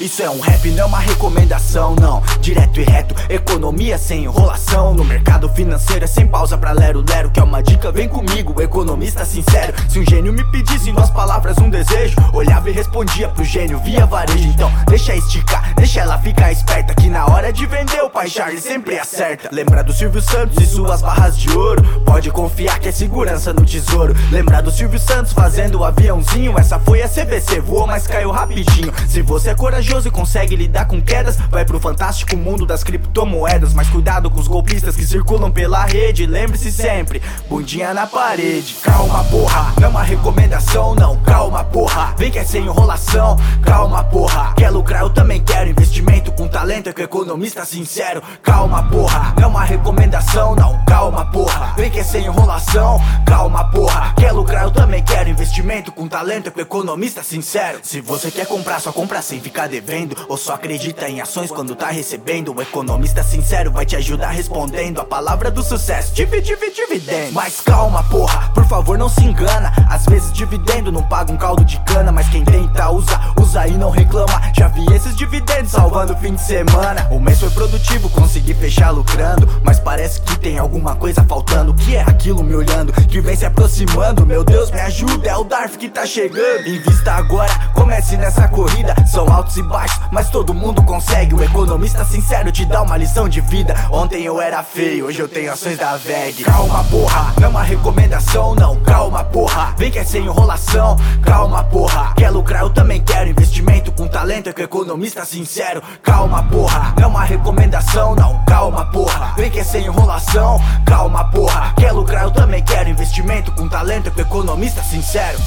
Isso é um rap, não é uma recomendação, não. Direto e reto, economia sem enrolação. No mercado financeiro é sem pausa pra lero-lero. Que é uma dica, vem comigo, economista sincero. Se um gênio me pedisse em duas palavras um desejo, olhava e respondia pro gênio via varejo. Então, deixa esticar, deixa ela ficar esperta. Que na hora de vender, o pai Charles sempre acerta. Lembra do Silvio Santos e suas barras de ouro? Pode confiar que é segurança no tesouro. Lembra do Silvio Santos fazendo o aviãozinho? Essa foi a CVC, voou, mas caiu rapidinho. Se você é corajoso e consegue lidar com quedas, vai pro fantástico mundo das criptomoedas. Mas cuidado com os golpistas que circulam pela rede. Lembre-se sempre, bundinha na parede. Calma, porra, não é uma recomendação, não. Calma, porra, vem que é sem enrolação. Calma, porra, quer lucrar? Eu também quero investimento com talento. É que o economista sincero. Calma, porra, não é uma recomendação, não. Calma, porra, vem que é sem enrolação. Calma, porra, quer lucrar? Eu também investimento com talento. É que o economista sincero. Se você quer comprar, só compra sem ficar devendo. Ou só acredita em ações quando tá recebendo. O economista sincero vai te ajudar respondendo a palavra do sucesso. Tive, dividendo. Mas calma, porra, por favor, não se engana. Às vezes dividendo não paga um caldo de cana. Mas quem tenta usa, usa e não reclama. Já vi dividendos salvando o fim de semana. O mês foi produtivo, consegui fechar lucrando. Mas parece que tem alguma coisa faltando. O que é aquilo me olhando? Que vem se aproximando. Meu Deus, me ajuda, é o Darth que tá chegando. Invista agora, comece nessa corrida. São altos e baixos, mas todo mundo consegue. O economista sincero te dá uma lição de vida. Ontem eu era feio, hoje eu tenho ações da VEG. Calma, porra, não é uma recomendação, não. Calma, porra, vem que é sem enrolação. Calma, porra, quer lucrar? Eu também É que o economista sincero. Calma, porra, é uma recomendação, não. Calma, porra, vem que é sem enrolação. Calma, porra, quer lucrar? Eu também quero investimento com talento. É que o economista sincero.